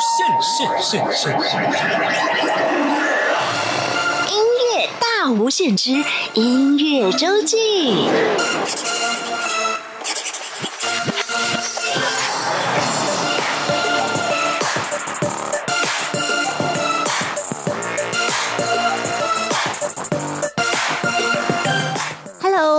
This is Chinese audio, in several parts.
现现现现。音乐大无限之音乐周记。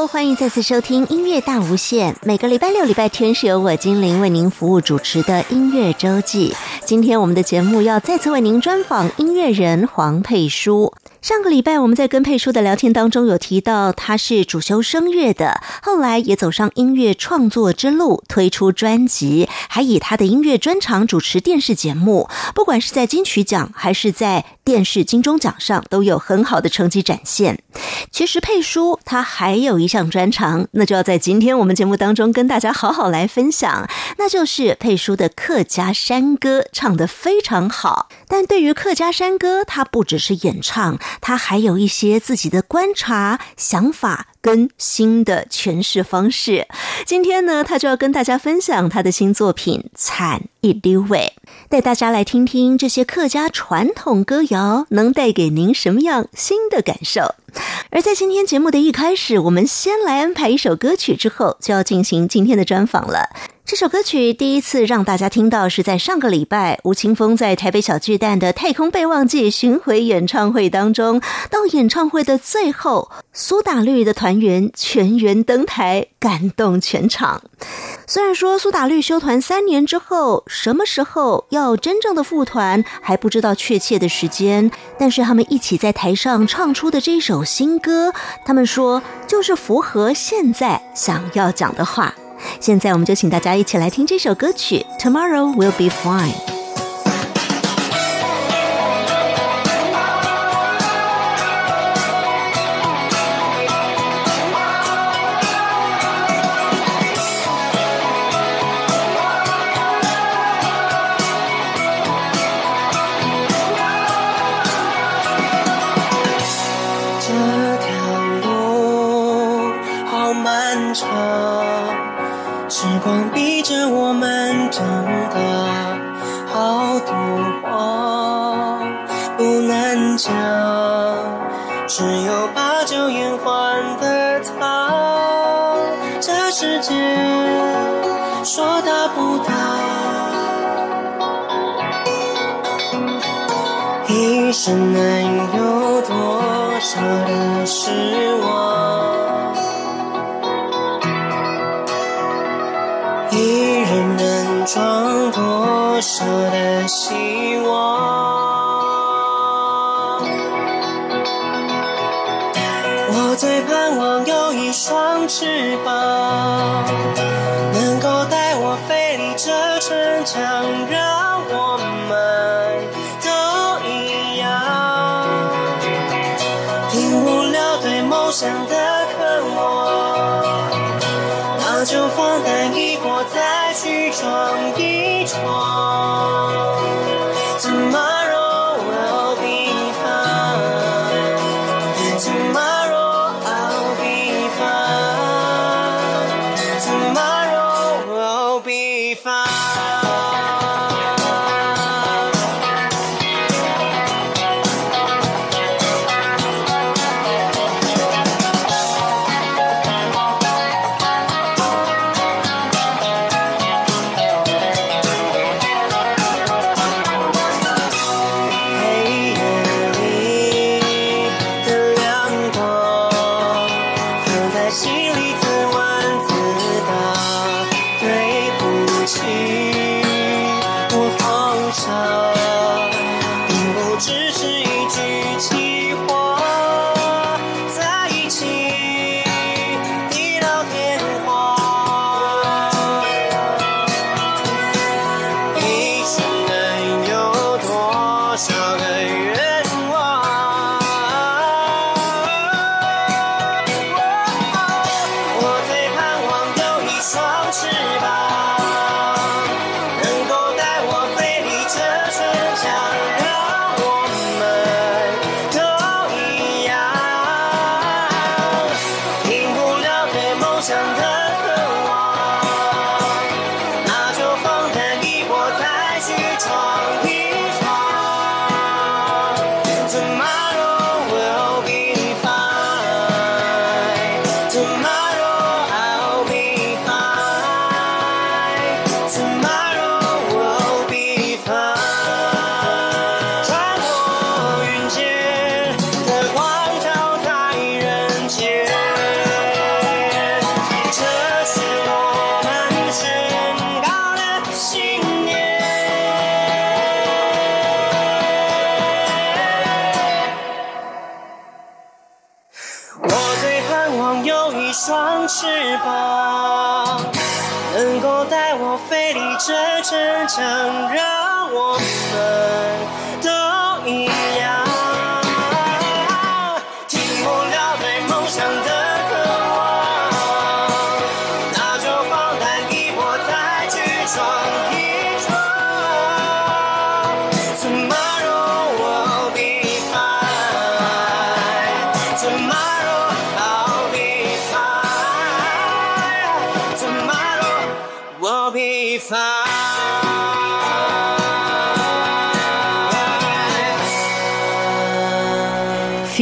欢迎再次收听音乐大无限。每个礼拜六、礼拜天是由我精灵为您服务主持的音乐周记。今天我们的节目要再次为您专访音乐人黄佩书。上个礼拜我们在跟佩书的聊天当中有提到，他是主修声乐的，后来也走上音乐创作之路，推出专辑，还以他的音乐专长主持电视节目。不管是在金曲奖还是在电视金钟奖上，都有很好的成绩展现。其实佩书他还有一项专长，那就要在今天我们节目当中跟大家好好来分享，那就是佩书的客家山歌，唱得非常好。但对于客家山歌，他不只是演唱。他还有一些自己的观察、想法跟新的诠释方式。今天呢，他就要跟大家分享他的新作品《惨一溜味》，带大家来听听这些客家传统歌谣能带给您什么样新的感受。而在今天节目的一开始，我们先来安排一首歌曲，之后就要进行今天的专访了。这首歌曲第一次让大家听到是在上个礼拜，吴青峰在台北小巨蛋的《太空备忘记》巡回演唱会当中。到演唱会的最后，苏打绿的团员全员登台，感动全场。虽然说苏打绿休团三年之后，什么时候要真正的复团还不知道确切的时间，但是他们一起在台上唱出的这首新歌，他们说就是符合现在想要讲的话。现在我们就请大家一起来听这首歌曲《Tomorrow Will Be Fine》。一生能有多少的失望？一人能装多少的希望？我最盼望有一双翅膀，能够带我飞离这城墙，渴望有一双翅膀能够带我飞离这城墙让我们。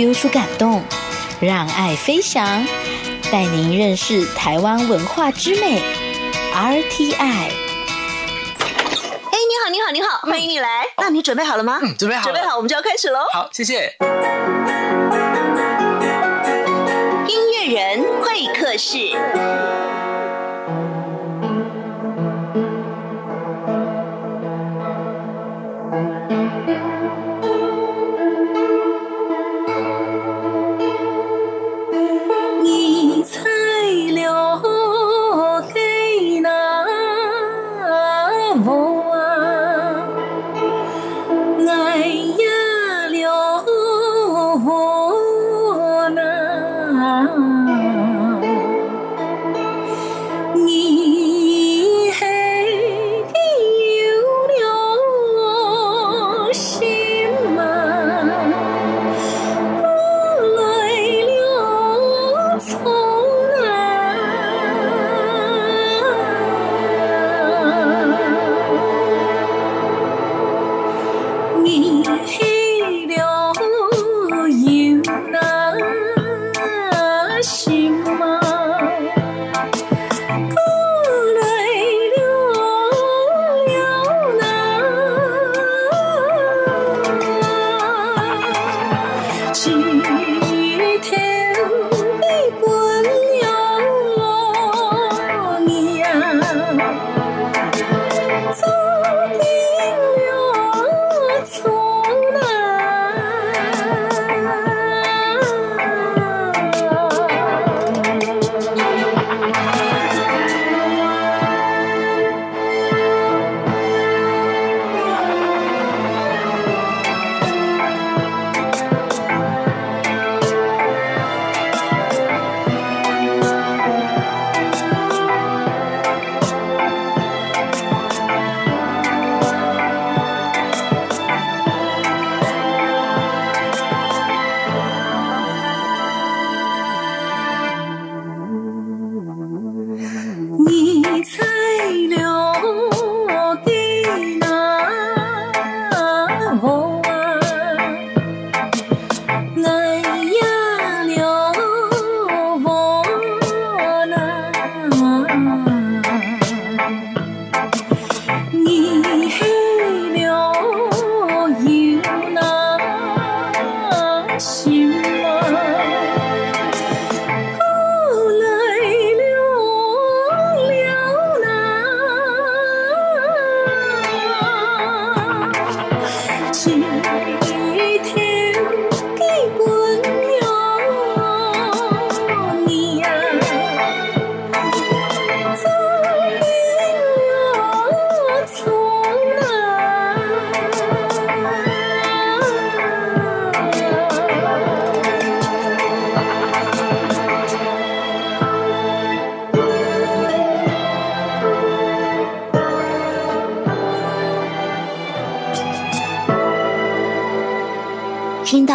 Feel 出感动，让爱飞翔，带您认识台湾文化之美。RTI，哎，你好，你好，你好，欢迎你来。那你准备好了吗？嗯，准备好了，准备好，我们就要开始喽。好，谢谢。音乐人会客室。啊，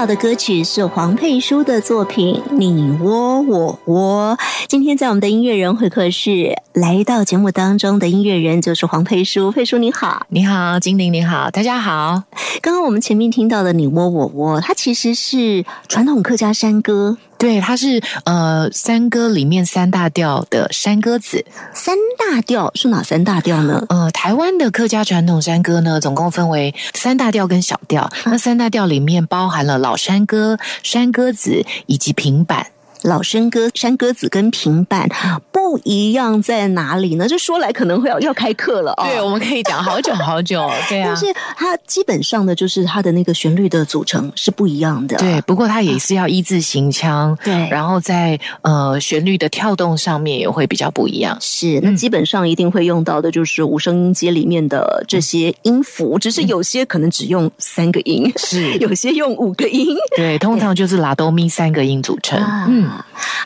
到的歌曲是黄佩书的作品《你窝我窝》。今天在我们的音乐人会客室来到节目当中的音乐人就是黄佩书，佩书你好。你好，精灵，你好，大家好。刚刚我们前面听到的《你窝我窝》，它其实是传统客家山歌，对，它是呃山歌里面三大调的山歌子。三大调是哪三大调呢？呃，台湾的客家传统山歌呢，总共分为三大调跟小调。那三大调里面包含了老山歌、山歌子以及平板。老生歌、山歌子跟平板，不不一样在哪里呢？这说来可能会要要开课了哦。对，我们可以讲好久好久，对啊但。是它基本上的就是它的那个旋律的组成是不一样的。对，不过它也是要一字行腔，对然后在呃旋律的跳动上面也会比较不一样。是，那基本上一定会用到的就是五声音阶里面的这些音符，只是有些可能只用三个音，是 有些用五个音。对，通常就是拉哆咪三个音组成。啊，嗯，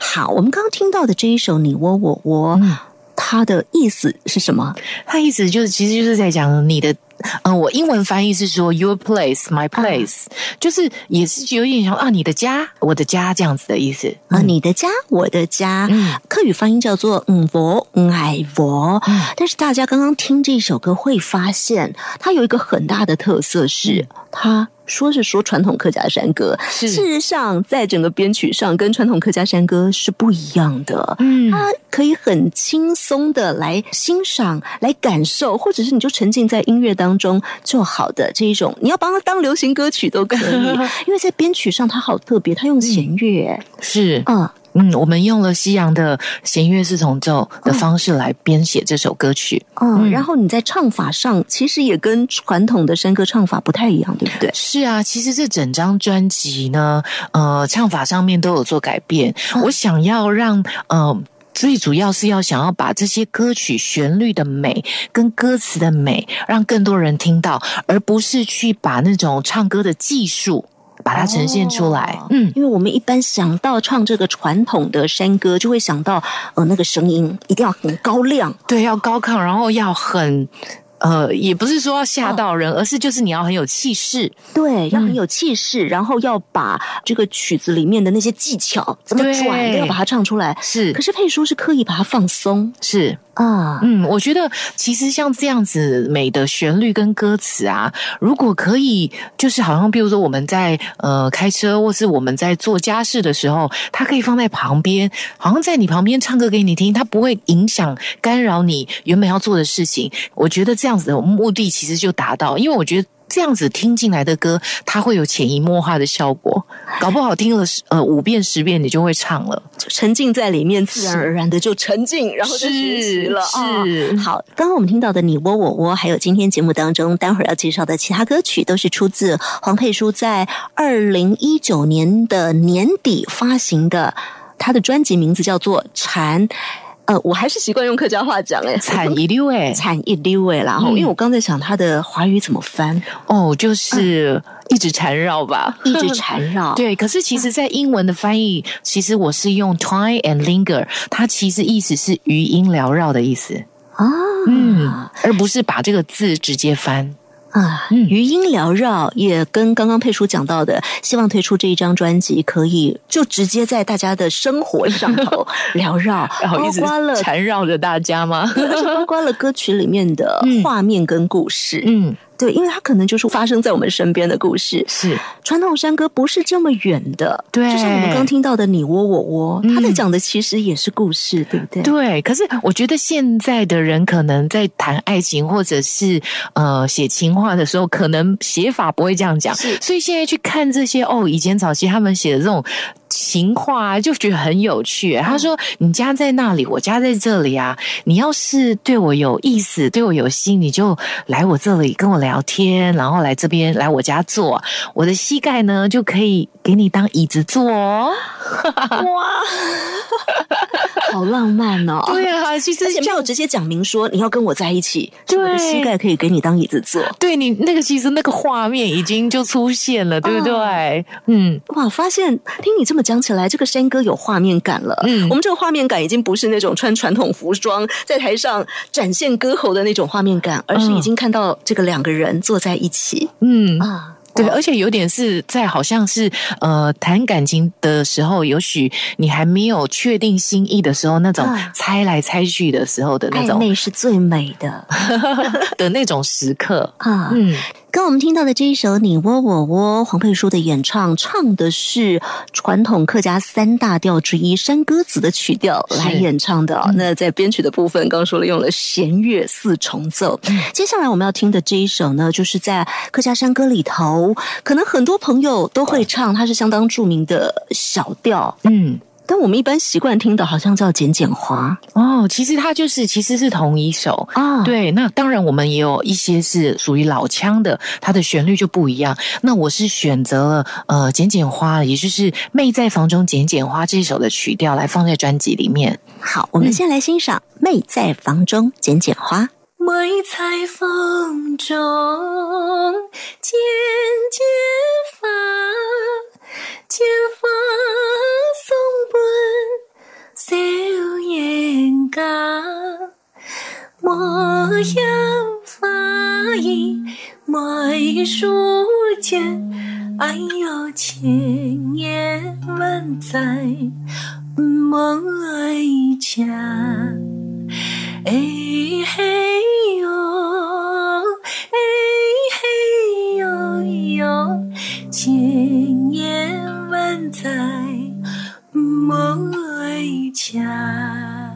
好，我们刚刚听到的这一首《你我我我》，嗯。它的意思是什么？它意思就是其实就是在讲你的。嗯、我英文翻译是说 your place, my place，、就是也是有点像啊，你的家，我的家这样子的意思。啊，你的家，我的家，嗯。客语发音叫做嗯佛嗯爱佛，但是大家刚刚听这首歌会发现，它有一个很大的特色是，它说是说传统客家山歌，事实上在整个编曲上跟传统客家山歌是不一样的。嗯。它可以很轻松的来欣赏、来感受，或者是你就沉浸在音乐当中就好的这一种，你要把它当流行歌曲都可以，因为在编曲上它好特别，它用弦乐，是，嗯。嗯，我们用了西洋的弦乐四重奏的方式来编写这首歌曲。嗯，嗯然后你在唱法上其实也跟传统的山歌唱法不太一样，对不对？是啊，其实这整张专辑呢，呃，唱法上面都有做改变。我想要让呃。最主要是要想要把这些歌曲旋律的美跟歌词的美，让更多人听到，而不是去把那种唱歌的技术把它呈现出来。哦嗯，因为我们一般想到唱这个传统的山歌，就会想到呃那个声音一定要很高亮，对，要高亢，然后要很。呃，也不是说要吓到人，而是就是你要很有气势，对，要很有气势，然后要把这个曲子里面的那些技巧怎么对。转都要把它唱出来。是。可是佩叔是刻意把它放松。是，啊，嗯，我觉得其实像这样子美的旋律跟歌词啊，如果可以，就是好像比如说我们在呃开车，或是我们在做家事的时候，它可以放在旁边，好像在你旁边唱歌给你听，它不会影响干扰你原本要做的事情。我觉得这样子的目的其实就达到，因为我觉得。这样子听进来的歌，它会有潜移默化的效果，搞不好听了十呃五遍十遍，你就会唱了。就沉浸在里面，自然而然的就沉浸，然后就学习了啊。是好，刚刚我们听到的《你窝我窝》，还有今天节目当中待会儿要介绍的其他歌曲，都是出自黄佩书在二零一九年的年底发行的，他的专辑名字叫做《蝉》。呃，我还是习惯用客家话讲，哎，惨一溜哎，惨一溜哎啦。然后，因为我刚才想它的华语怎么翻，哦，就是一直缠绕吧，一直缠绕。对，可是其实，在英文的翻译，其实我是用 twine and linger，它其实意思是余音缭绕的意思，啊，嗯，而不是把这个字直接翻。啊，嗯余音缭绕，也跟刚刚佩叔讲到的，希望推出这一张专辑，可以就直接在大家的生活上头 缭绕，包然后一直括了，缠绕着大家吗？包括了歌曲里面的 嗯画面跟故事。嗯，对，因为它可能就是发生在我们身边的故事。是传统山歌不是这么远的，对就像我们刚听到的“你窝我窝”，嗯他在讲的其实也是故事，对不对？对。可是我觉得现在的人可能在谈爱情或者是呃写情话的时候，可能写法不会这样讲，是所以现在去看这些哦，以前早期他们写的这种。情话啊就觉得很有趣。他说：“你家在那里，我家在这里啊。你要是对我有意思，对我有心，你就来我这里跟我聊天，然后来这边来我家坐。我的膝盖呢，就可以给你当椅子坐哦。哇 好浪漫哦！对啊，其实而且没有直接讲明说你要跟我在一起，对我的膝盖可以给你当椅子坐。对你那个其实那个画面已经就出现了，对不对？嗯，哇，发现听你这么讲起来，这个山歌有画面感了。嗯我们这个画面感已经不是那种穿传统服装在台上展现歌喉的那种画面感，而是已经看到这个两个人坐在一起、嗯。啊。对，而且有点是在好像是呃谈感情的时候，也许你还没有确定心意的时候，那种啊猜来猜去的时候的那暧种昧是最美的 的那种时刻。啊！嗯，跟我们听到的这一首《你窝我窝》，黄佩书的演唱，唱的是传统客家三大调之一山歌子的曲调来演唱的。哦、那在编曲的部分，刚刚说了用了弦乐四重奏。接下来我们要听的这一首呢，就是在客家山歌里头，可能很多朋友都会唱，它是相当著名的小调。嗯，但我们一般习惯听的好像叫《剪剪花哦，其实它就是其实是同一首。》啊，，对，那当然我们也有一些是属于老腔的，它的旋律就不一样。那我是选择了呃《剪剪花》，也就是《妹在房中剪剪花》这首的曲调来放在专辑里面。好，我们先来欣赏《妹在房中剪剪花》。妹在风中剪剪花，剪花送本小燕家，莫要花意梅树间，哎呦，千言万载梅家。哎嘿哟，哎嘿哟哟，千言万载梅家。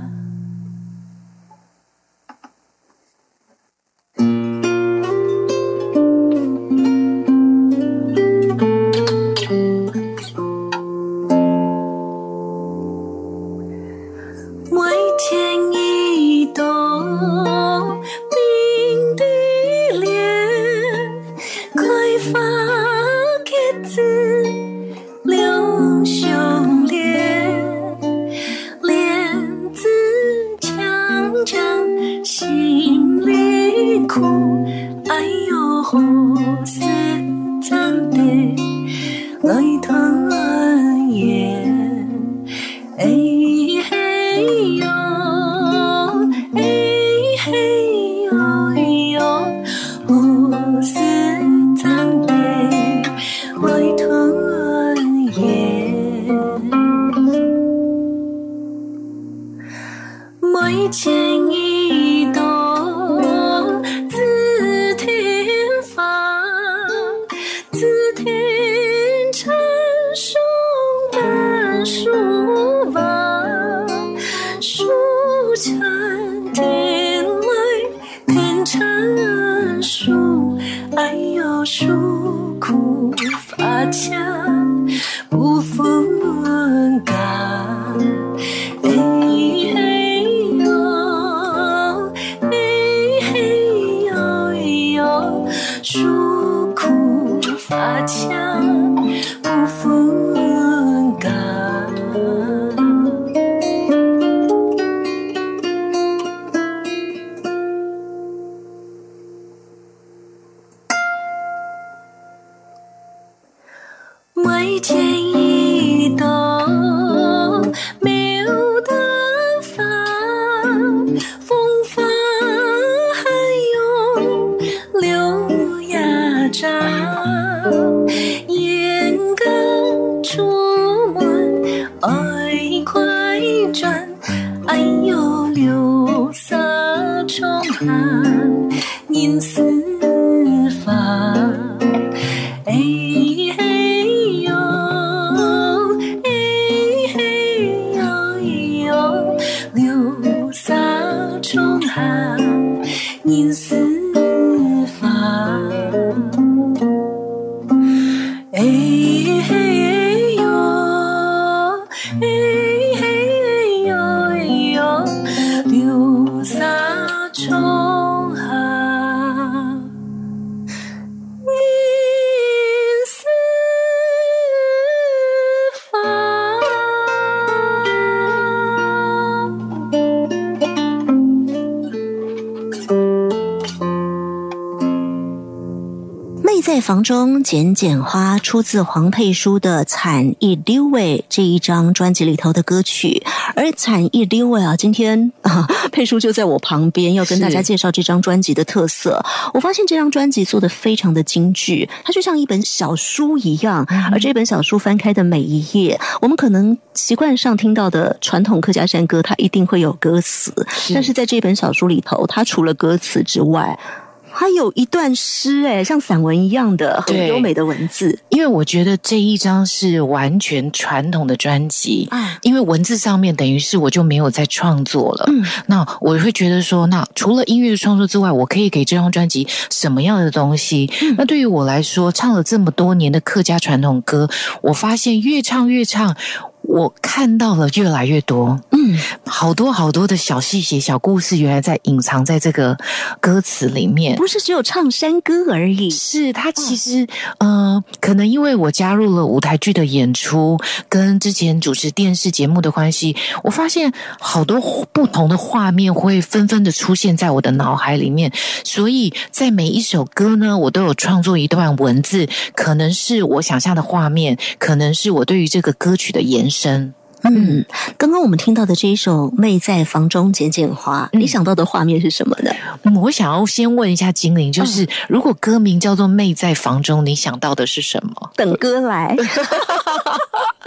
剪剪花，出自黄佩书的《惨一溜味》这一张专辑里头的歌曲。而《惨一溜味》啊，今天啊，佩书就在我旁边，要跟大家介绍这张专辑的特色。我发现这张专辑做的非常的精致，它就像一本小书一样。而这本小书翻开的每一页，我们可能习惯上听到的传统客家山歌，它一定会有歌词，但是在这本小书里头，它除了歌词之外，它有一段诗，哎，像散文一样的很优美的文字因为我觉得这一张是完全传统的专辑，啊，因为文字上面等于是我就没有在创作了。嗯，那我会觉得说，那除了音乐的创作之外，我可以给这张专辑什么样的东西？嗯那对于我来说，唱了这么多年的客家传统歌，我发现越唱越唱。我看到了越来越多，嗯，好多好多的小细节、小故事，原来在隐藏在这个歌词里面。不是只有唱山歌而已。是它其实，呃，可能因为我加入了舞台剧的演出，跟之前主持电视节目的关系，我发现好多不同的画面会纷纷的出现在我的脑海里面。所以在每一首歌呢，我都有创作一段文字，可能是我想象的画面，可能是我对于这个歌曲的延伸。嗯，刚刚我们听到的这一首《妹在房中剪剪花》，你想到的画面是什么呢？嗯，我想要先问一下精灵，就是如果歌名叫做《妹在房中》，你想到的是什么？等歌来。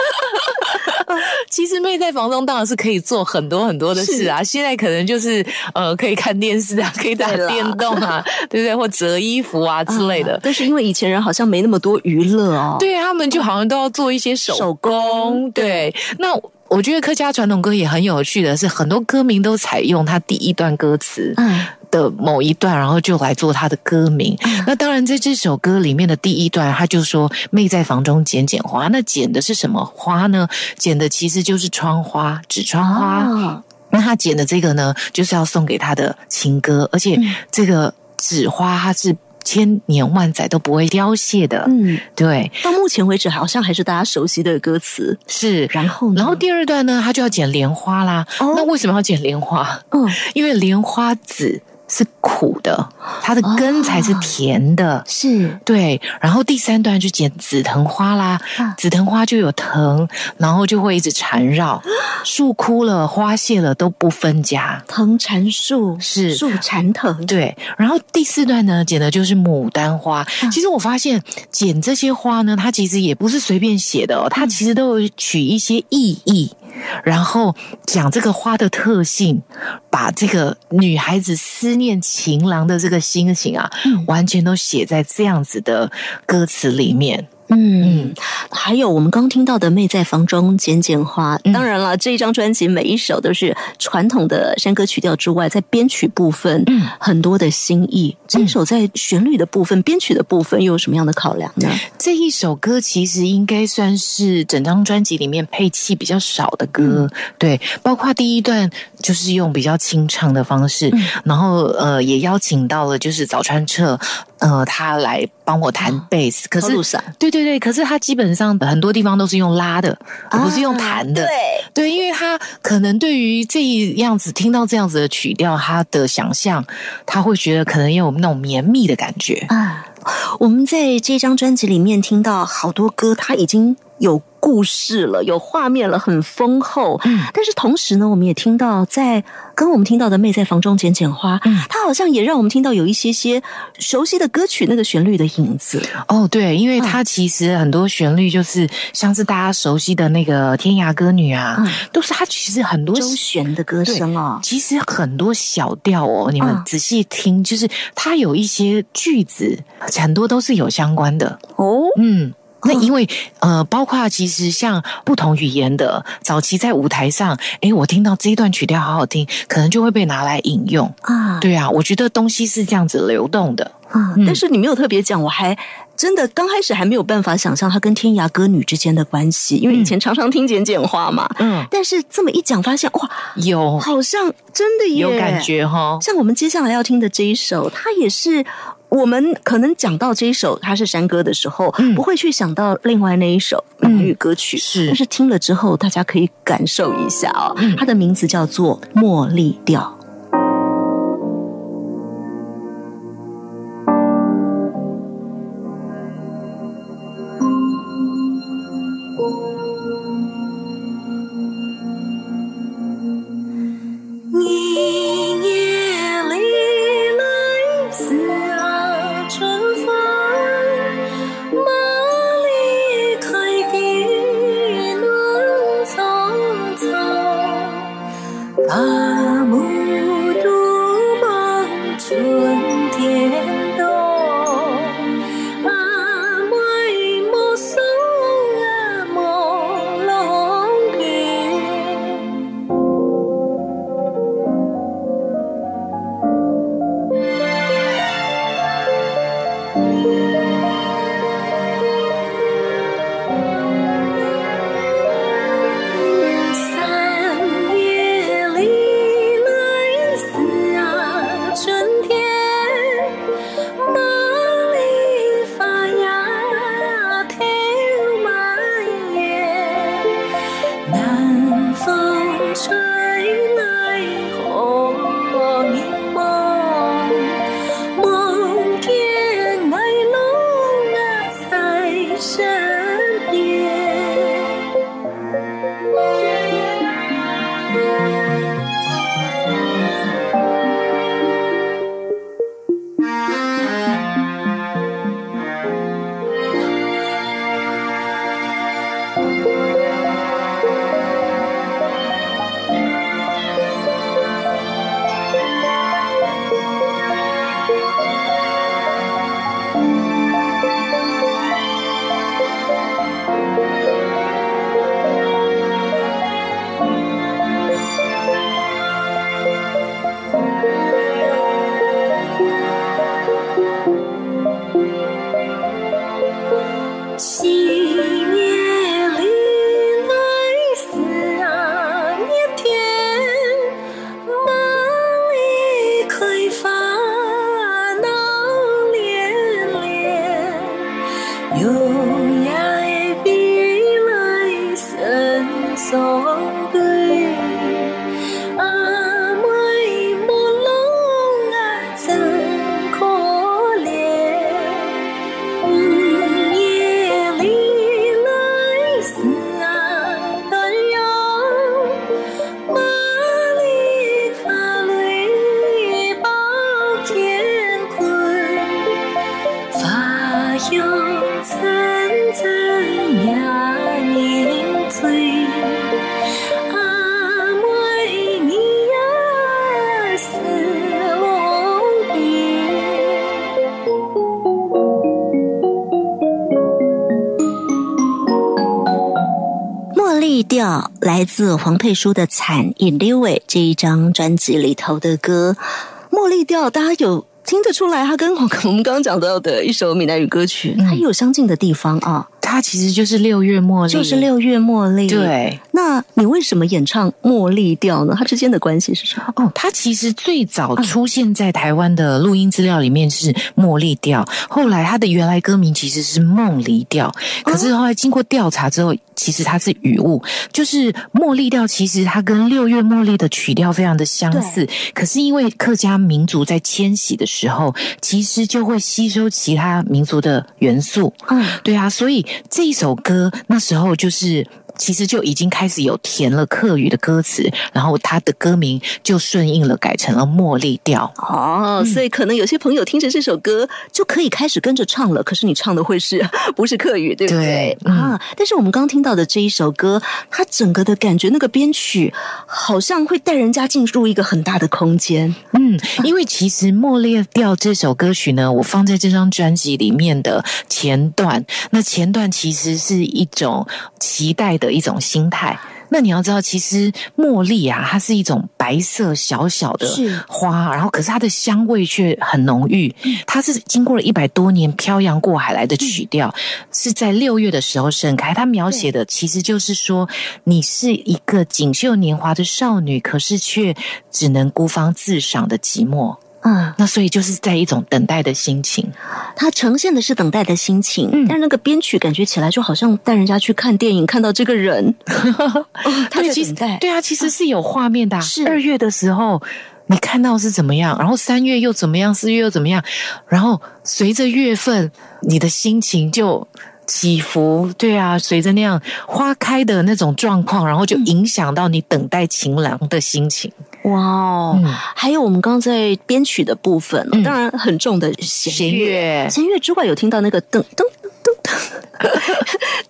其实妹在房中当然是可以做很多很多的事啊，现在可能就是呃可以看电视啊，可以打电动啊，对不对？或折衣服啊之类的。但是因为以前人好像没那么多娱乐哦，对他们就好像都要做一些手手工。对，那我觉得客家传统歌也很有趣的是，很多歌名都采用它第一段歌词。嗯。的某一段，然后就来做他的歌名。那当然，在这首歌里面的第一段，他就说“妹在房中剪剪花”。那剪的是什么花呢？剪的其实就是窗花，纸窗花。那他剪的这个呢，就是要送给他的情歌，而且这个纸花它是千年万载都不会凋谢的。嗯，对。到目前为止，好像还是大家熟悉的歌词。是，然后，然后第二段呢，他就要剪莲花啦。那为什么要剪莲花？嗯，因为莲花籽。是苦的，它的根才是甜的，是对。然后第三段就剪紫藤花啦，紫藤花就有藤，然后就会一直缠绕，树枯了，花谢了都不分家，藤缠树是树缠藤，对。然后第四段呢，剪的就是牡丹花。其实我发现剪这些花呢，它其实也不是随便写的哦，它其实都有取一些意义。然后讲这个花的特性，把这个女孩子思念情郎的这个心情啊，完全都写在这样子的歌词里面。嗯，还有我们刚听到的《妹在房中剪剪花》，当然了，这一张专辑每一首都是传统的山歌曲调之外，在编曲部分，嗯，很多的新意。这一首在旋律的部分、编曲的部分又有什么样的考量呢？这一首歌其实应该算是整张专辑里面配器比较少的歌，对，包括第一段就是用比较清唱的方式，然后呃，也邀请到了就是早川彻。呃，他来帮我弹贝斯，可是对对对，可是他基本上很多地方都是用拉的，而不是用弹的。对对，因为他可能对于这样子听到这样子的曲调，他的想象他会觉得可能有那种绵密的感觉啊。我们在这张专辑里面听到好多歌，他已经有。故事了，有画面了，很丰厚。嗯，但是同时呢，我们也听到，在跟我们听到的《妹在房中剪剪花》，嗯，它好像也让我们听到有一些些熟悉的歌曲那个旋律的影子。哦，对，因为它其实很多旋律就是像是大家熟悉的那个《天涯歌女》啊，都是它其实很多周旋的歌声哦。其实很多小调哦，你们仔细听，就是它有一些句子，很多都是有相关的哦。嗯。那因为呃，包括其实像不同语言的早期在舞台上，哎，我听到这一段曲调好好听，可能就会被拿来引用啊。对啊，我觉得东西是这样子流动的啊。但是你没有特别讲，我还真的刚开始还没有办法想象它跟天涯歌女之间的关系，因为以前常常听简简话嘛。嗯。但是这么一讲，发现哇，有好像真的有感觉哈。像我们接下来要听的这一首，它也是。我们可能讲到这一首它是山歌的时候，不会去想到另外那一首闽语歌曲，是，但是听了之后，大家可以感受一下哦。它的名字叫做《茉莉调》。来自黄佩书的《惨一溜尾》这一张专辑里头的歌。茉莉调，大家有听得出来，它跟我我们刚刚讲到的一首闽南语歌曲，它有相近的地方啊，它其实就是六月茉莉，就是六月茉莉。，对。那你为什么演唱茉莉调呢？它之间的关系是什么？哦，它其实最早出现在台湾的录音资料里面是茉莉调，后来它的原来歌名其实是梦离调，可是后来经过调查之后，其实它是语误，就是茉莉调其实它跟六月茉莉的曲调非常的相似，可是因为客家民族在迁徙的时候，其实就会吸收其他民族的元素，嗯，对啊，所以这一首歌那时候就是。其实就已经开始有填了客语的歌词，然后他的歌名就顺应了改成了茉莉调。哦，所以可能有些朋友听着这首歌就可以开始跟着唱了。可是你唱的会是不是客语，对不对？对嗯啊，但是我们刚听到的这一首歌，它整个的感觉，那个编曲好像会带人家进入一个很大的空间。嗯，因为其实《茉莉调》这首歌曲呢，我放在这张专辑里面的前段，那前段其实是一种期待的一种心态。那你要知道，其实茉莉啊，它是一种白色小小的花，然后可是它的香味却很浓郁。它是经过了一百多年漂洋过海来的曲调，是在六月的时候盛开。它描写的其实就是说，你是一个锦绣年华的少女，可是却只能孤芳自赏的寂寞。嗯，那所以就是在一种等待的心情。它呈现的是等待的心情，嗯但是那个编曲感觉起来就好像带人家去看电影，看到这个人，哦、他在对其实等待。对啊，其实是有画面的、啊。是二月的时候，你看到是怎么样，然后三月又怎么样，四月又怎么样，然后随着月份，你的心情就。起伏，对啊，随着那样花开的那种状况，然后就影响到你等待情郎的心情。哇哦！嗯还有我们刚刚在编曲的部分，嗯当然很重的弦弦乐弦乐之外，有听到那个噔噔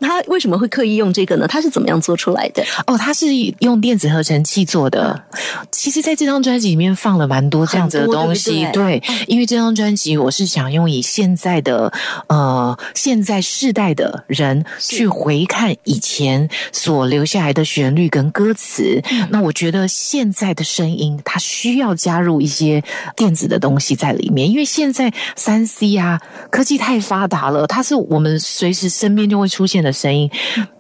他 为什么会刻意用这个呢？他是怎么样做出来的？哦，他是用电子合成器做的。其实，在这张专辑里面放了蛮多这样子的东西，对因为这张专辑我是想用以现在的呃现在世代的人去回看以前所留下来的旋律跟歌词。那我觉得现在的声音它需要加入一些电子的东西在里面，因为现在三 C 啊科技太发达了，它是我们随时身边就会出现的声音。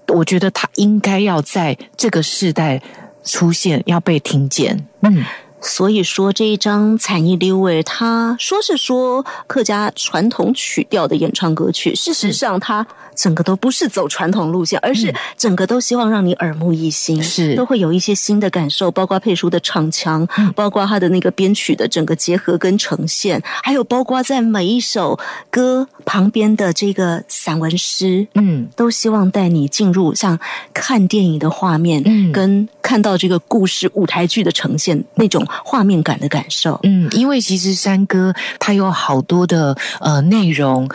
我觉得他应该要在这个时代出现，要被听见。嗯，所以说这一张《惨意六味》，他说是说客家传统曲调的演唱歌曲，事实上它整个都不是走传统路线，而是整个都希望让你耳目一新，是。都会有一些新的感受，包括佩叔的唱腔，包括他的那个编曲的整个结合跟呈现，还有包括在每一首歌旁边的这个散文诗，嗯，都希望带你进入像看电影的画面，嗯。跟看到这个故事舞台剧的呈现那种画面感的感受。嗯，因为其实山歌它有好多的呃内容。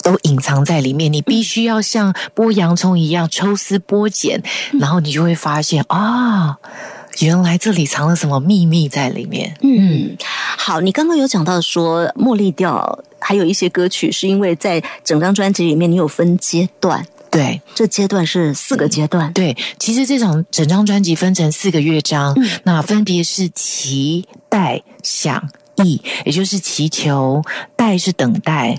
都隐藏在里面，你必须要像剥洋葱一样抽丝剥茧，然后你就会发现啊、原来这里藏了什么秘密在里面。嗯，好，你刚刚有讲到说茉莉调还有一些歌曲，是因为在整张专辑里面你有分阶段，对这阶段是四个阶段。对，其实这张整张专辑分成四个乐章，那分别是期待、想、意，也就是祈求；待是等待。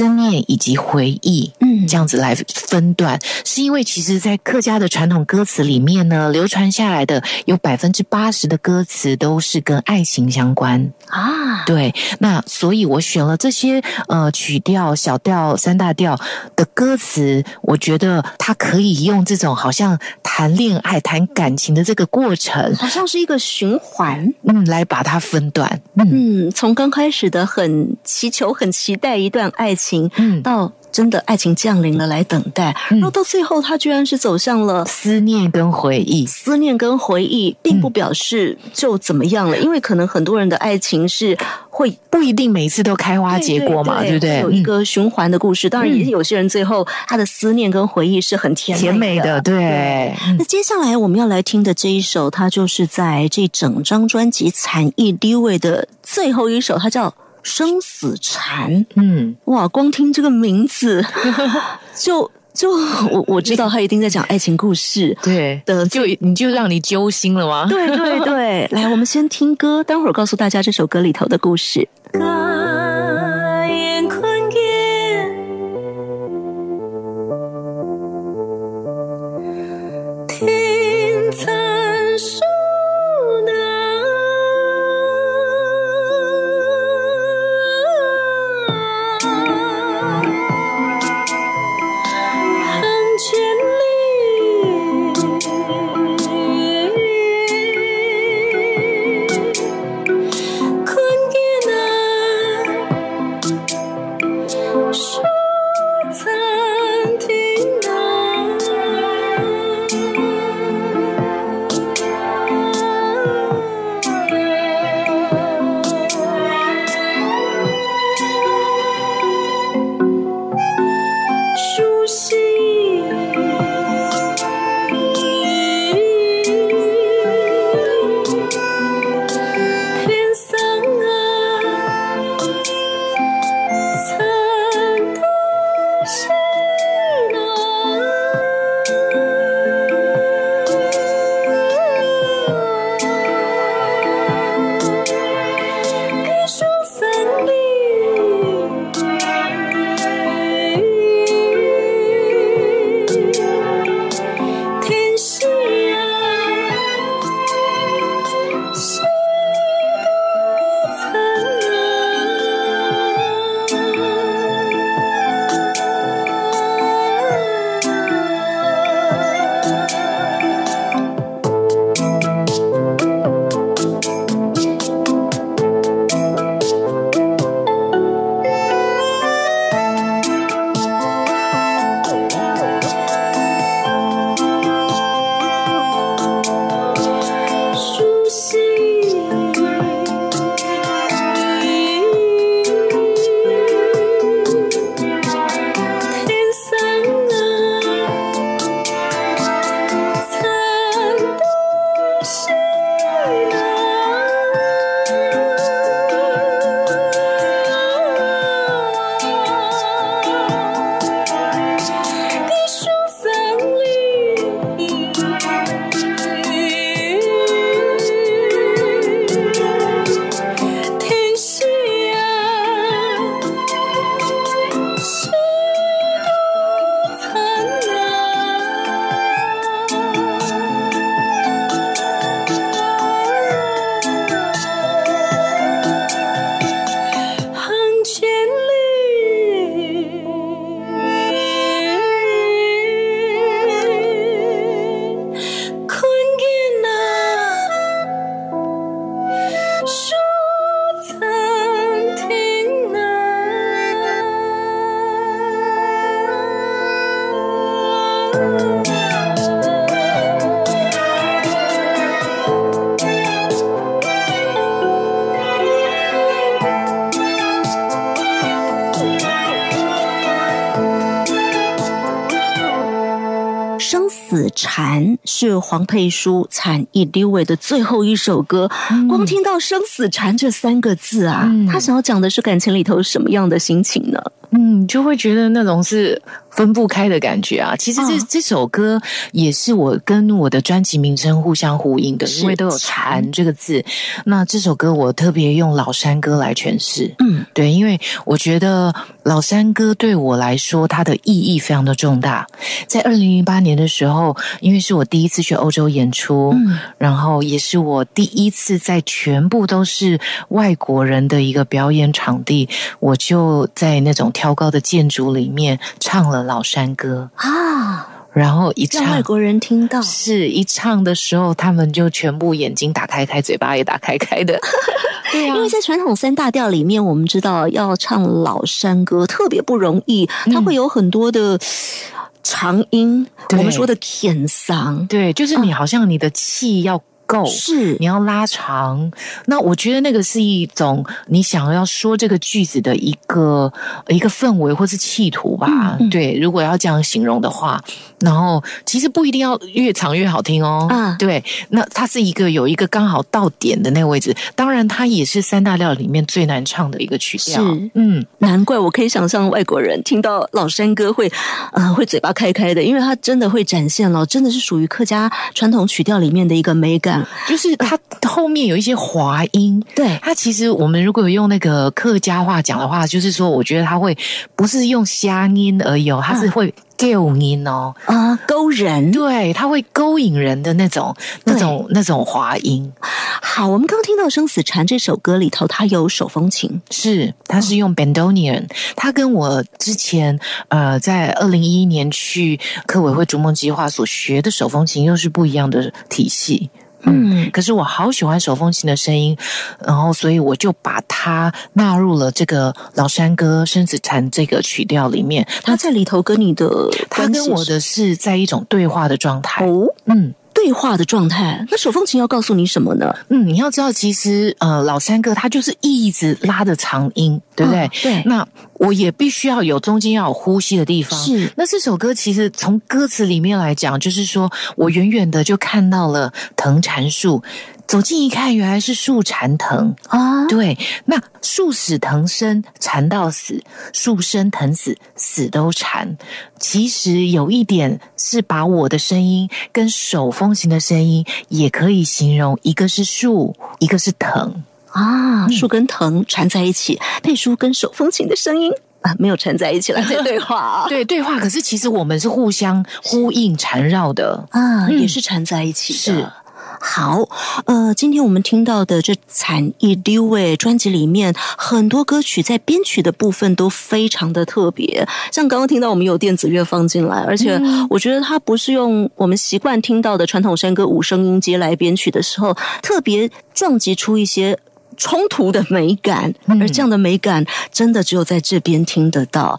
思念以及回忆，嗯这样子来分段，是因为其实，在客家的传统歌词里面呢，流传下来的有百分之八十的歌词都是跟爱情相关。啊，对，那所以我选了这些呃曲调、小调、三大调的歌词，我觉得它可以用这种好像谈恋爱、谈感情的这个过程，好像是一个循环。嗯，来把它分段。嗯嗯，从刚开始的很祈求、很期待一段爱情，嗯，到真的爱情降临了来等待，嗯。然后到最后，他居然是走向了思念跟回忆。思念跟回忆，并不表示就怎么样了，因为可能很多人的爱情是会不一定每次都开花结果嘛，对不对？有一嗯个循环的故事，当然也嗯有些人最后他的思念跟回忆是很甜甜美的，对，嗯那接下来我们要来听的这一首，它就是在这整张专辑《惨意低位》的最后一首，它叫《生死缠》。嗯，哇，光听这个名字，就就我我知道他一定在讲爱情故事。对的就你就让你揪心了吗？对对对，来，我们先听歌，待会儿告诉大家这首歌里头的故事。是黄佩书《惨一溜尾》的最后一首歌。光听到“生死缠”这三个字啊，嗯他想要讲的是感情里头什么样的心情呢？嗯，就会觉得那种是分不开的感觉啊。其实这、哦这首歌也是我跟我的专辑名称互相呼应的，因为都有“禅”这个字。那这首歌我特别用老山歌来诠释。嗯，对，因为我觉得老山歌对我来说，它的意义非常的重大。在二零零八年的时候，因为是我第一次去欧洲演出，嗯然后也是我第一次在全部都是外国人的一个表演场地，我就在那种挑高的建筑里面唱了老山歌，啊，然后一唱。外国人听到，是一唱的时候，他们就全部眼睛打开开，嘴巴也打开开的。对啊。因为在传统三大调里面，我们知道要唱老山歌特别不容易，它会有很多的长音，我们说的舔嗓，对，就是你好像你的气要够，是你要拉长。那我觉得那个是一种你想要说这个句子的一个一个氛围或是企图吧。嗯嗯对，如果要这样形容的话，然后其实不一定要越长越好听哦。啊对，那它是一个有一个刚好到点的那个位置。当然，它也是三大调里面最难唱的一个曲调。是嗯，难怪我可以想象外国人听到老山歌会，呃，会嘴巴开开的，因为它真的会展现了，真的是属于客家传统曲调里面的一个美感。就是它后面有一些滑音。对，它其实我们如果用那个客家话讲的话，就是说，我觉得它会不是用瞎音而已哦，它是会勾音哦，啊、勾人。对，它会勾引人的那种、那种、那种滑音。好，我们刚听到《生死缠》这首歌里头，它有手风琴，是，它是用 Bandonian，它跟我之前呃在二零一一年去客委会逐梦计划所学的手风琴又是不一样的体系。嗯，可是我好喜欢手风琴的声音，然后所以我就把它纳入了这个老山歌《生子禅》这个曲调里面。它在里头跟你的它跟我的是在一种对话的状态。哦嗯对话的状态。那手风琴要告诉你什么呢？嗯，你要知道，其实呃，老三哥他就是一直拉着长音，对不对？哦对那我也必须要有中间要有呼吸的地方。是那这首歌其实从歌词里面来讲，就是说我远远的就看到了藤缠树，走近一看，原来是树缠藤。啊，对，那树死藤生，缠到死；树生藤死，死都缠。其实有一点是把我的声音跟手风琴的声音也可以形容，一个是树，一个是藤。啊，树跟藤缠在一起，配书跟手风琴的声音啊，没有缠在一起了在对话啊。对对话，可是其实我们是互相呼应、缠绕的。啊，嗯也是缠在一起的。是好，呃，今天我们听到的这《惨一丢》诶专辑里面，很多歌曲在编曲的部分都非常的特别。像刚刚听到我们有电子乐放进来，而且我觉得它不是用我们习惯听到的传统山歌五声音阶来编曲的时候，特别撞击出一些。冲突的美感，而这样的美感真的只有在这边听得到，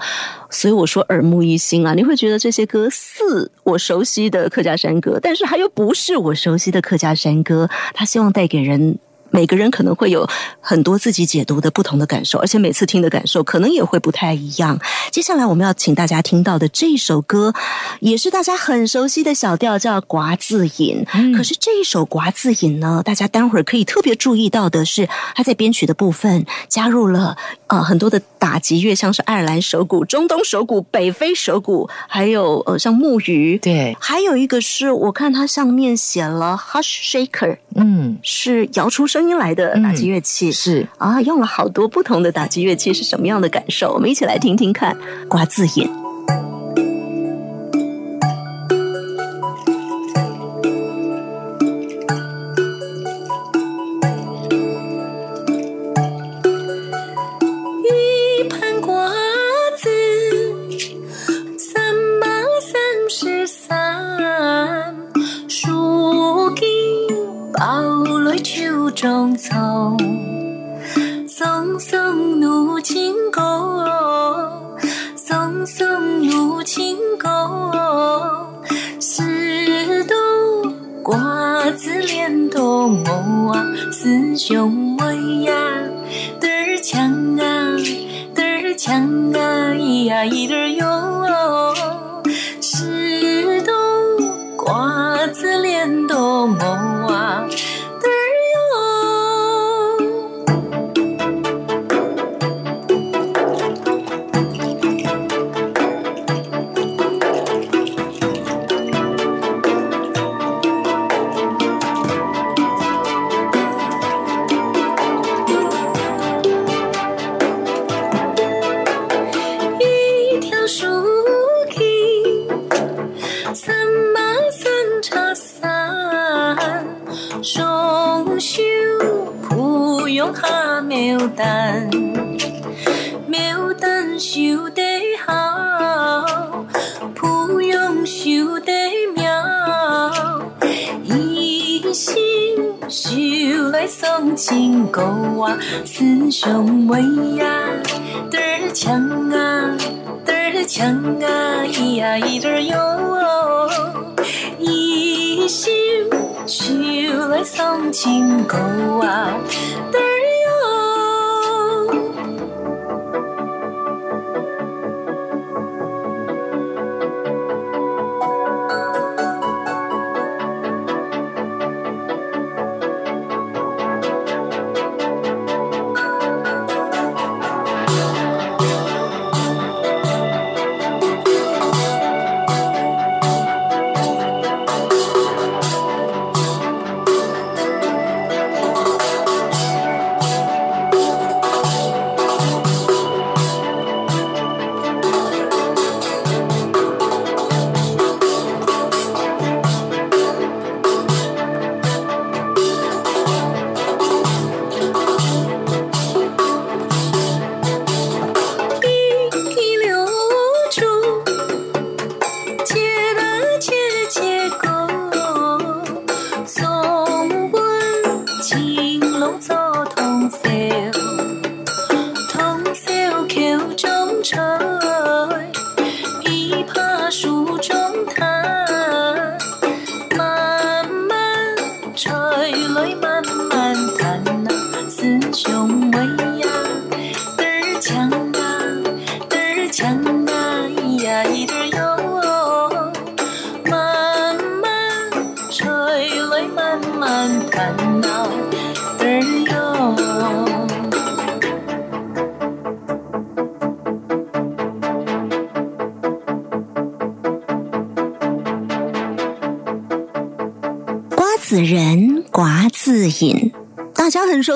所以我说耳目一新啊！你会觉得这些歌似我熟悉的客家山歌，但是它又不是我熟悉的客家山歌。他希望带给人每个人可能会有很多自己解读的不同的感受，而且每次听的感受可能也会不太一样。接下来我们要请大家听到的这一首歌，也是大家很熟悉的小调，叫《寡字引》。可是这一首《寡字引》呢，大家待会儿可以特别注意到的是，它在编曲的部分加入了呃很多的打击乐，像是爱尔兰手鼓、中东手鼓、北非手鼓，还有呃像木鱼。对，还有一个是我看它上面写了 hush shaker，嗯，是摇出声音来的打击乐器。是啊，用了好多不同的打击乐器是什么样的感受？我们一起来听听看。瓜字眼，一秋中草，松松入情歌，松松入情歌，十度瓜子连头毛啊，四兄妹呀。嘚儿锵啊，嘚儿锵啊，咿呀咿嘚儿哟，十度瓜子连头毛啊，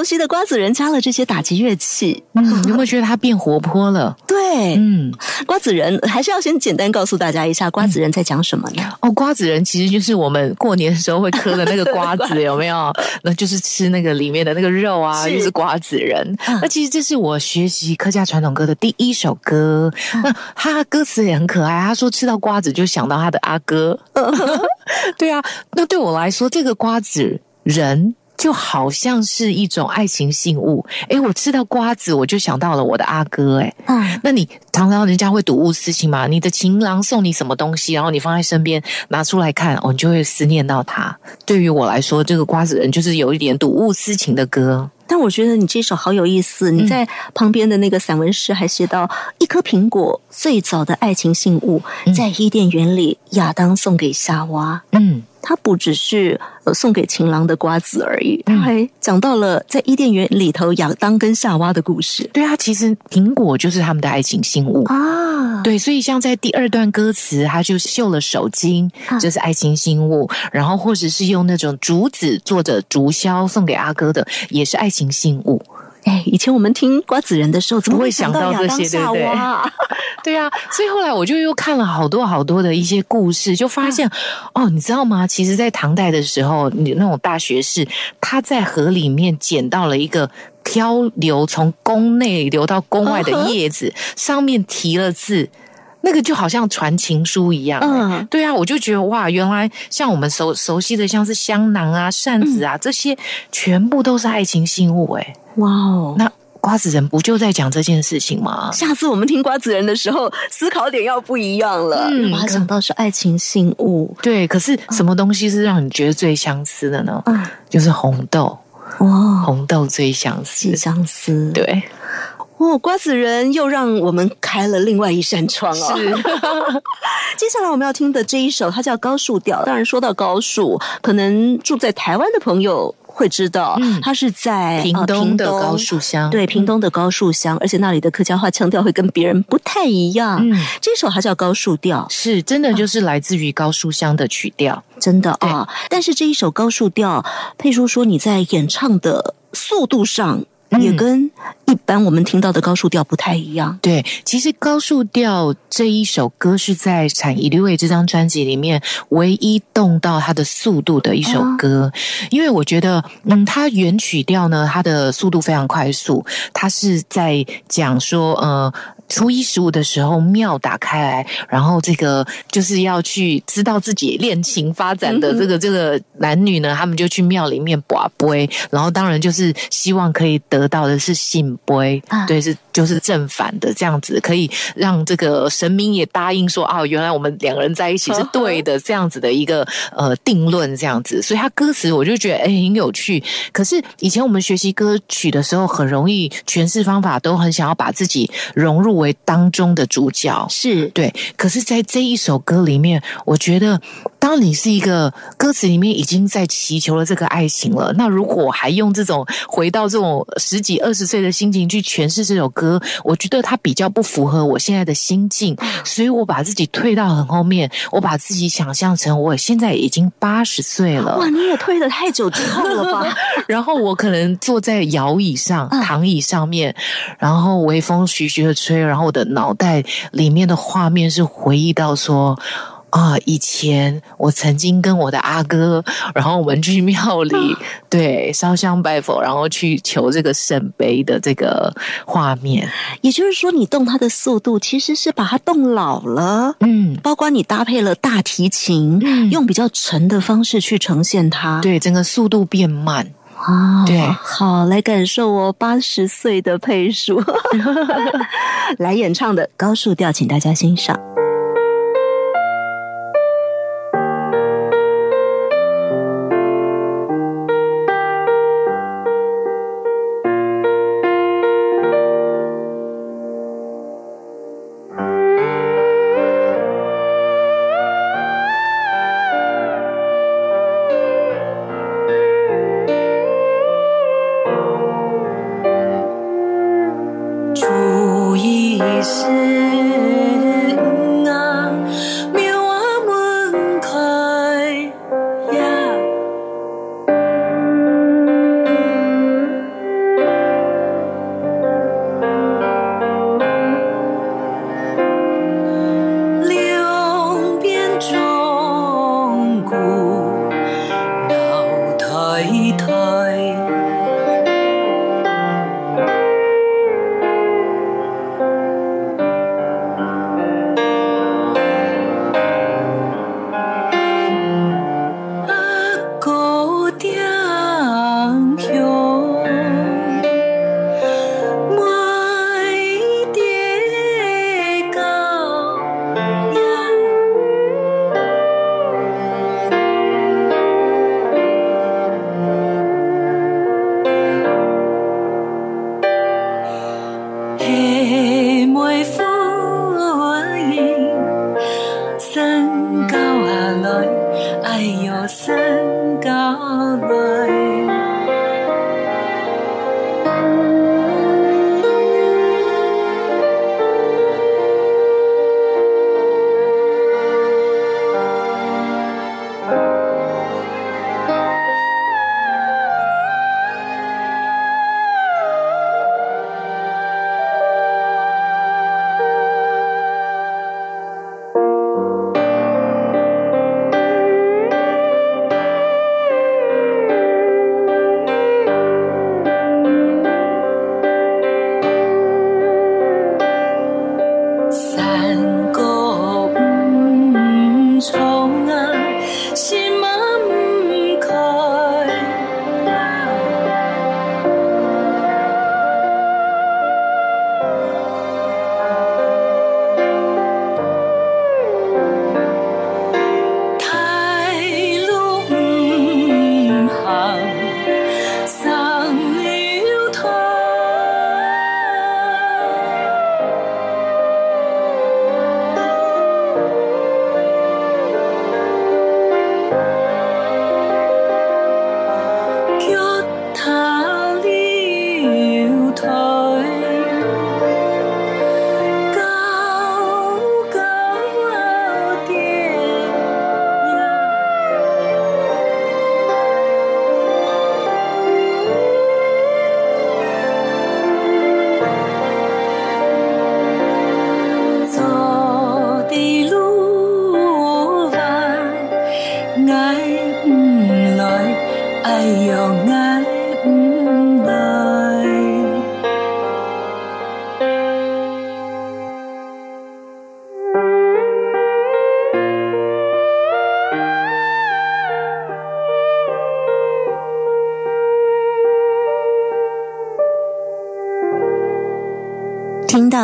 悉的瓜子仁加了这些打击乐器。嗯，有没有觉得它变活泼了？对，嗯，瓜子仁还是要先简单告诉大家一下，瓜子仁在讲什么呢？哦，瓜子仁其实就是我们过年的时候会嗑的那个瓜子，有没有？那就是吃那个里面的那个肉啊，是就是瓜子仁。嗯那其实这是我学习客家传统歌的第一首歌。那他歌词也很可爱，他说吃到瓜子就想到他的阿哥。对啊，那对我来说，这个瓜子仁。就好像是一种爱情信物，诶，我吃到瓜子，我就想到了我的阿哥，诶，嗯，那你常常人家会睹物思情嘛？你的情郎送你什么东西，然后你放在身边拿出来看，哦，你就会思念到他。对于我来说，这个瓜子人就是有一点睹物思情的歌。但我觉得你这首好有意思，你在旁边的那个散文诗还写到，一颗苹果最早的爱情信物，在伊甸园里，亚当送给夏娃。嗯，它不只是呃送给情郎的瓜子而已，嗯他还讲到了在伊甸园里头亚当跟夏娃的故事对啊，其实苹果就是他们的爱情信物。啊。对，所以像在第二段歌词，他就绣了手巾啊，这是爱情信物；然后或者是用那种竹子做的竹箫送给阿哥的，也是爱情信物。哎，以前我们听瓜子仁的时候，怎么不会想想到这些对不对娃？对啊，所以后来我就又看了好多好多的一些故事，就发现、哦，你知道吗？其实，在唐代的时候，你那种大学士，他在河里面捡到了一个。漂流从宫内流到宫外的叶子上面提了字，那个就好像传情书一样、欸。嗯，对啊，我就觉得哇，原来像我们熟熟悉的，像是香囊啊、扇子啊，这些全部都是爱情信物哎、哇哦！那瓜子人不就在讲这件事情吗？下次我们听瓜子人的时候，思考点要不一样了。嗯把它想到是爱情信物。对，可是什么东西是让你觉得最相似的呢？嗯，就是红豆，哇，红豆最相似是。相思。对，哦，瓜子仁又让我们开了另外一扇窗哦。是 接下来我们要听的这一首，它叫高树调。当然，说到高树，可能住在台湾的朋友会知道，嗯它是在屏呃东的高树乡。对，屏东的高树乡，而且那里的客家话腔调会跟别人不太一样。嗯，这首它叫高树调，是真的，就是来自于高树乡的曲调。真的啊。但是这一首高树调，佩叔说你在演唱的速度上。也跟一般我们听到的高速调不太一样。对，其实高速调这一首歌是在《产一位》这张专辑里面唯一动到它的速度的一首歌，因为我觉得，嗯，它原曲调呢，它的速度非常快速，它是在讲说，呃。初一十五的时候，庙打开来，然后这个就是要去知道自己恋情发展的这个这个男女呢，他们就去庙里面卜杯，然后当然就是希望可以得到的是信杯，对，是就是正反的这样子，可以让这个神明也答应说啊，原来我们两个人在一起是对的，这样子的一个呃定论这样子，所以他歌词我就觉得哎很有趣。可是以前我们学习歌曲的时候，很容易诠释方法都很想要把自己融入。为当中的主角。是。对，可是，在这一首歌里面，我觉得，当你是一个歌词里面已经在祈求了这个爱情了，那如果还用这种回到这种十几二十岁的心情去诠释这首歌，我觉得它比较不符合我现在的心境，所以我把自己退到很后面，我把自己想象成我现在已经八十岁了。哇，你也退的太久之后了吧？然后我可能坐在摇椅上、躺椅上面，然后微风徐徐的吹。然后我的脑袋里面的画面是回忆到说啊，以前我曾经跟我的阿哥，然后我们去庙里对烧香拜佛，然后去求这个圣杯的这个画面。也就是说，你动它的速度其实是把它动老了，嗯，包括你搭配了大提琴，用比较沉的方式去呈现它，对，整个速度变慢。啊，对，好，来感受我八十岁的配数，来演唱的高速调，请大家欣赏。See.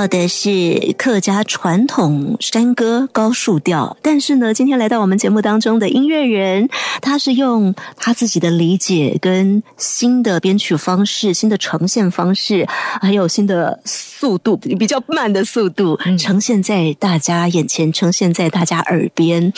到的是客家传统山歌高树调，但是呢，今天来到我们节目当中的音乐人，他是用他自己的理解跟新的编曲方式、新的呈现方式，还有新的速度比较慢的速度，呈现在大家眼前，呈现在大家耳边。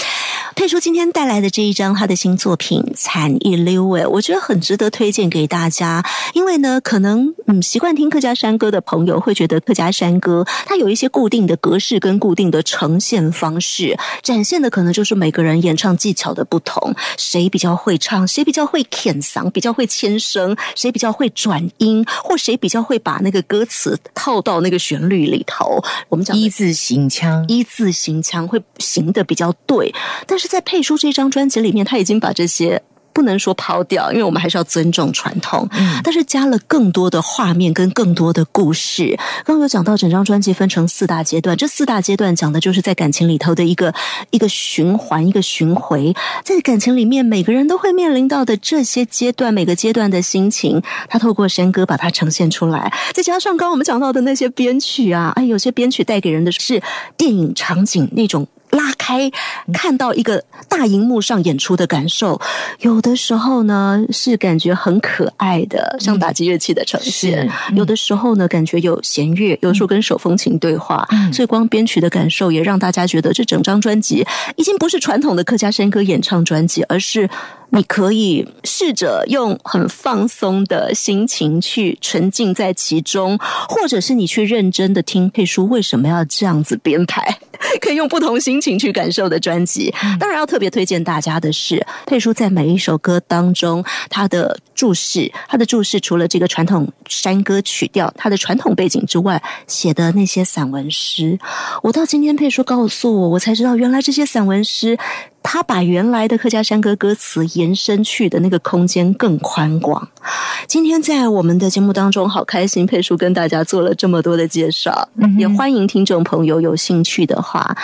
佩叔今天带来的这一张他的新作品《惨一溜》，哎，我觉得很值得推荐给大家，因为呢，可能嗯习惯听客家山歌的朋友会觉得客家山歌它有一些固定的格式跟固定的呈现方式，展现的可能就是每个人演唱技巧的不同，谁比较会唱，谁比较会舔嗓，比较会牵声，谁比较会转音，或谁比较会把那个歌词套到那个旋律里头。我们讲一字行腔，一字行腔会行的比较对，但是在佩叔这张专辑里面，他已经把这些。不能说抛掉，因为我们还是要尊重传统。嗯，但是加了更多的画面跟更多的故事。刚刚有讲到，整张专辑分成四大阶段，这四大阶段讲的就是在感情里头的一个一个循环，一个巡回。在感情里面，每个人都会面临到的这些阶段，每个阶段的心情，他透过山歌把它呈现出来。再加上刚刚我们讲到的那些编曲啊，哎，有些编曲带给人的是电影场景那种。拉开看到一个大荧幕上演出的感受，有的时候呢是感觉很可爱的，像打击乐器的呈现；有的时候呢感觉有弦乐，有时候跟手风琴对话。所以光编曲的感受也让大家觉得这整张专辑已经不是传统的客家山歌演唱专辑，而是。你可以试着用很放松的心情去沉浸在其中，或者是你去认真的听佩叔为什么要这样子编排，可以用不同心情去感受的专辑。当然要特别推荐大家的是，佩叔在每一首歌当中他的注释，他的注释除了这个传统山歌曲调，他的传统背景之外，写的那些散文诗，我到今天佩叔告诉我，我才知道原来这些散文诗。他把原来的客家山歌歌词延伸去的那个空间更宽广。今天在我们的节目当中，好开心，佩叔跟大家做了这么多的介绍，也欢迎听众朋友有兴趣的话，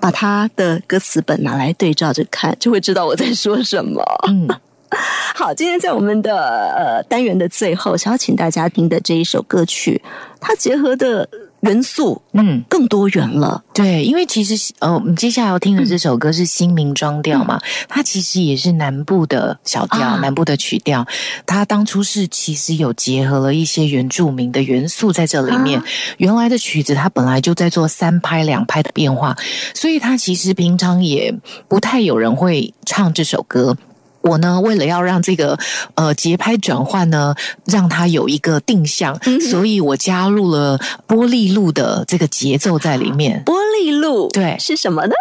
把他的歌词本拿来对照着看，就会知道我在说什么。嗯，好，今天在我们的呃单元的最后，想要请大家听的这一首歌曲，它结合的。元素，嗯，更多元了。对，因为其实，呃，我们接下来要听的这首歌是新民庄调嘛，它其实也是南部的小调，南部的曲调。它当初是其实有结合了一些原住民的元素在这里面。原来的曲子它本来就在做三拍两拍的变化，所以它其实平常也不太有人会唱这首歌。我呢，为了要让这个呃节拍转换呢，让它有一个定向，所以我加入了玻璃路的这个节奏在里面。玻璃路对是什么呢？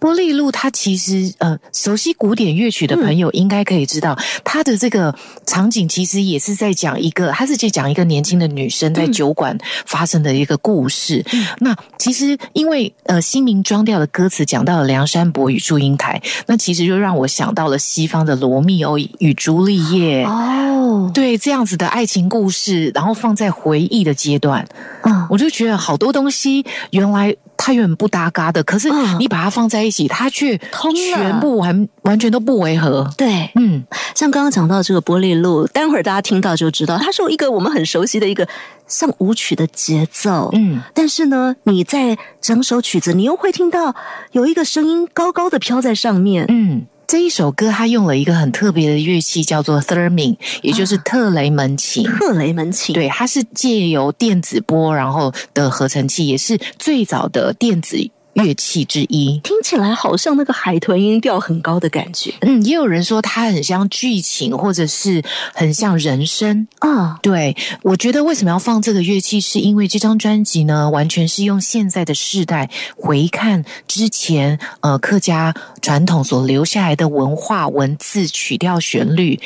玻璃路它其实呃，熟悉古典乐曲的朋友应该可以知道，它的这个场景其实也是在讲一个，它是在讲一个年轻的女生在酒馆发生的一个故事。那其实因为呃新民装调的歌词讲到了梁山伯与祝英台，那其实就让我想到了西方的。罗密欧与朱丽叶。哦，对这样子的爱情故事，然后放在回忆的阶段，嗯，我就觉得好多东西原来它原本不搭嘎的，可是你把它放在一起，它却通全部完完全都不违和。对，嗯，像刚刚讲到这个玻璃路，待会儿大家听到就知道，它是一个我们很熟悉的一个像舞曲的节奏，嗯，但是呢，你在整首曲子，你又会听到有一个声音高高的飘在上面，嗯。这一首歌，它用了一个很特别的乐器，叫做 theremin，也就是特雷门琴。特雷门琴，对，它是借由电子波然后的合成器，也是最早的电子。乐器之一，听起来好像那个海豚音调很高的感觉。嗯，也有人说它很像剧情，或者是很像人声啊。对，我觉得为什么要放这个乐器，是因为这张专辑呢，完全是用现在的世代回看之前呃客家传统所留下来的文化、文字、曲调、旋律。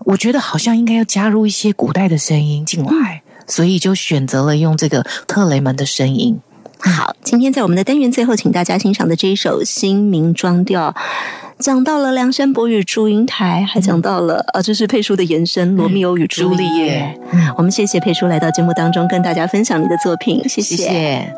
我觉得好像应该要加入一些古代的声音进来，所以就选择了用这个特雷门的声音。好，今天在我们的单元最后，请大家欣赏的这一首《新民庄调》，讲到了梁山伯与祝英台，还讲到了呃，这是佩叔的延伸《罗密欧与朱丽叶》。我们谢谢佩叔来到节目当中，跟大家分享你的作品，谢谢。